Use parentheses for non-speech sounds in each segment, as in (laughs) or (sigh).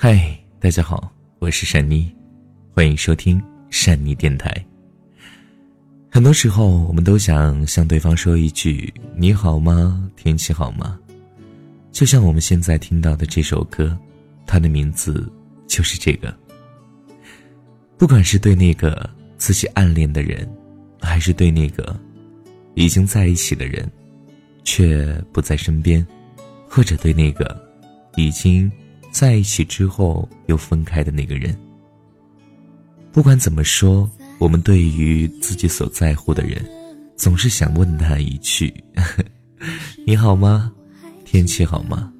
嗨，大家好，我是珊妮，欢迎收听珊妮电台。很多时候，我们都想向对方说一句“你好吗？天气好吗？”就像我们现在听到的这首歌，它的名字就是这个。不管是对那个自己暗恋的人，还是对那个已经在一起的人，却不在身边，或者对那个已经在一起之后又分开的那个人，不管怎么说。我们对于自己所在乎的人，总是想问他一句：“ (laughs) 你好吗？天气好吗？”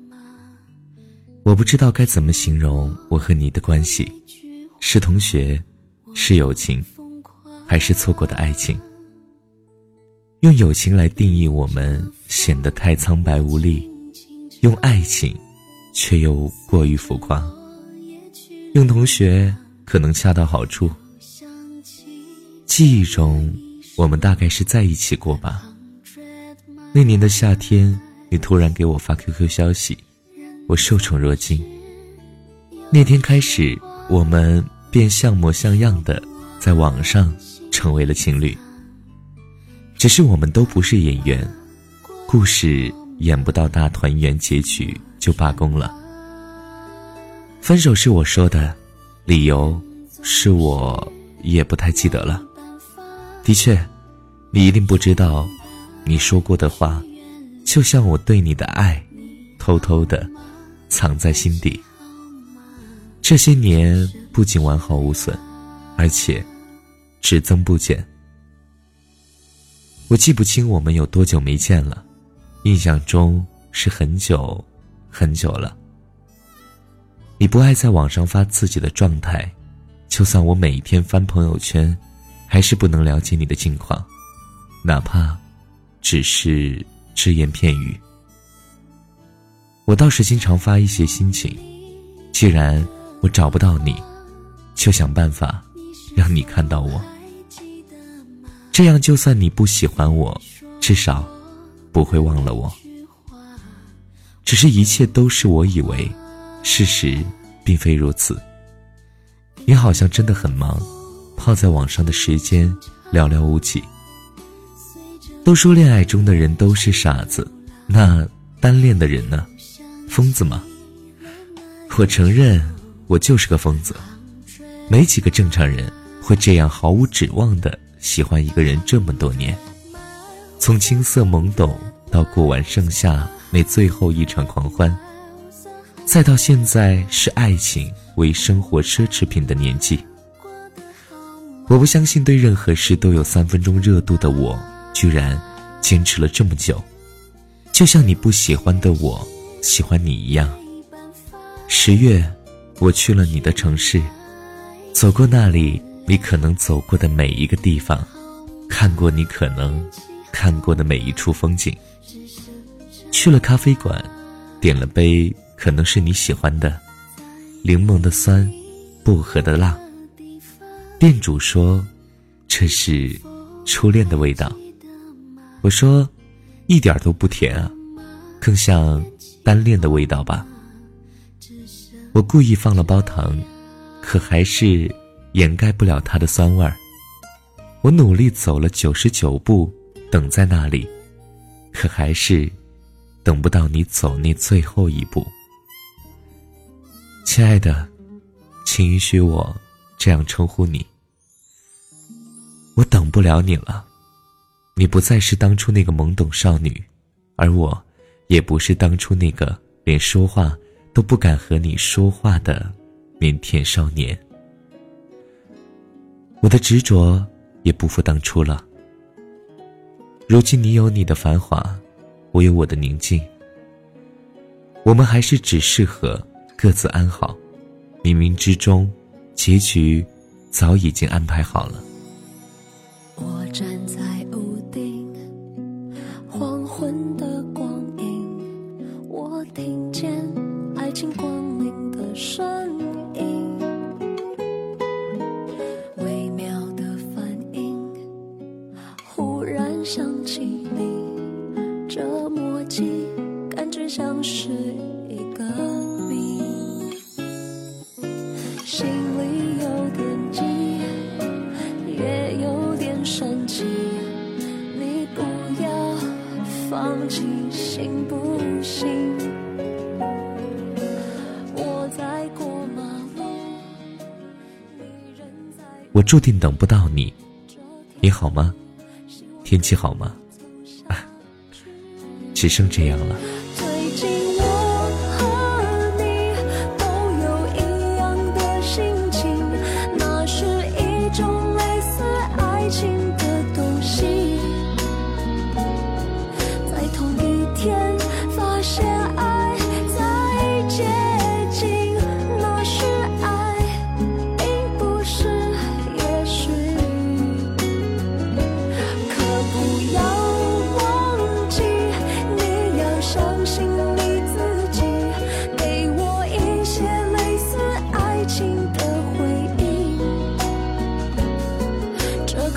我不知道该怎么形容我和你的关系，是同学，是友情，还是错过的爱情？用友情来定义我们，显得太苍白无力；用爱情，却又过于浮夸；用同学，可能恰到好处。记忆中，我们大概是在一起过吧。那年的夏天，你突然给我发 QQ 消息，我受宠若惊。那天开始，我们便像模像样的在网上成为了情侣。只是我们都不是演员，故事演不到大团圆结局就罢工了。分手是我说的，理由是我也不太记得了。的确，你一定不知道，你说过的话，就像我对你的爱，偷偷的藏在心底。这些年不仅完好无损，而且只增不减。我记不清我们有多久没见了，印象中是很久很久了。你不爱在网上发自己的状态，就算我每一天翻朋友圈。还是不能了解你的近况，哪怕只是只言片语。我倒是经常发一些心情，既然我找不到你，就想办法让你看到我。这样，就算你不喜欢我，至少不会忘了我。只是，一切都是我以为，事实并非如此。你好像真的很忙。泡在网上的时间寥寥无几。都说恋爱中的人都是傻子，那单恋的人呢？疯子吗？我承认，我就是个疯子。没几个正常人会这样毫无指望的喜欢一个人这么多年，从青涩懵懂到过完盛夏那最后一场狂欢，再到现在视爱情为生活奢侈品的年纪。我不相信对任何事都有三分钟热度的我，居然坚持了这么久，就像你不喜欢的我喜欢你一样。十月，我去了你的城市，走过那里你可能走过的每一个地方，看过你可能看过的每一处风景。去了咖啡馆，点了杯可能是你喜欢的，柠檬的酸，薄荷的辣。店主说：“这是初恋的味道。”我说：“一点都不甜啊，更像单恋的味道吧。”我故意放了包糖，可还是掩盖不了它的酸味儿。我努力走了九十九步，等在那里，可还是等不到你走那最后一步。亲爱的，请允许我。这样称呼你，我等不了你了。你不再是当初那个懵懂少女，而我，也不是当初那个连说话都不敢和你说话的腼腆少年。我的执着也不复当初了。如今你有你的繁华，我有我的宁静。我们还是只适合各自安好，冥冥之中。结局早已经安排好了。我站在屋顶，黄昏的光影，我听见爱情光临的声音，是一个谜心里有点急也有点生气你不要放弃行不行我在过马路。我注定等不到你你好吗？天气好吗？只剩这样了。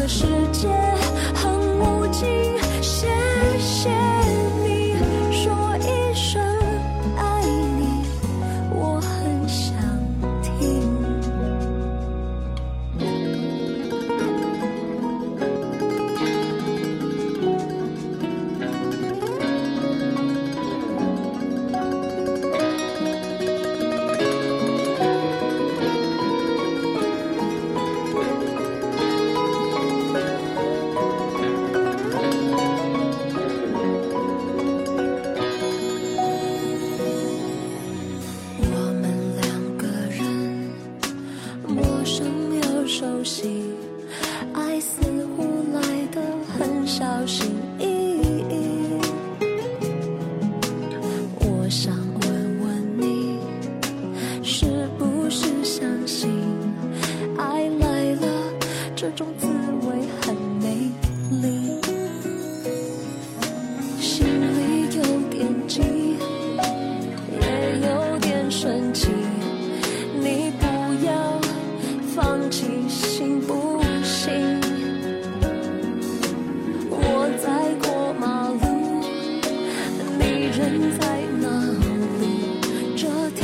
这世界很无尽。so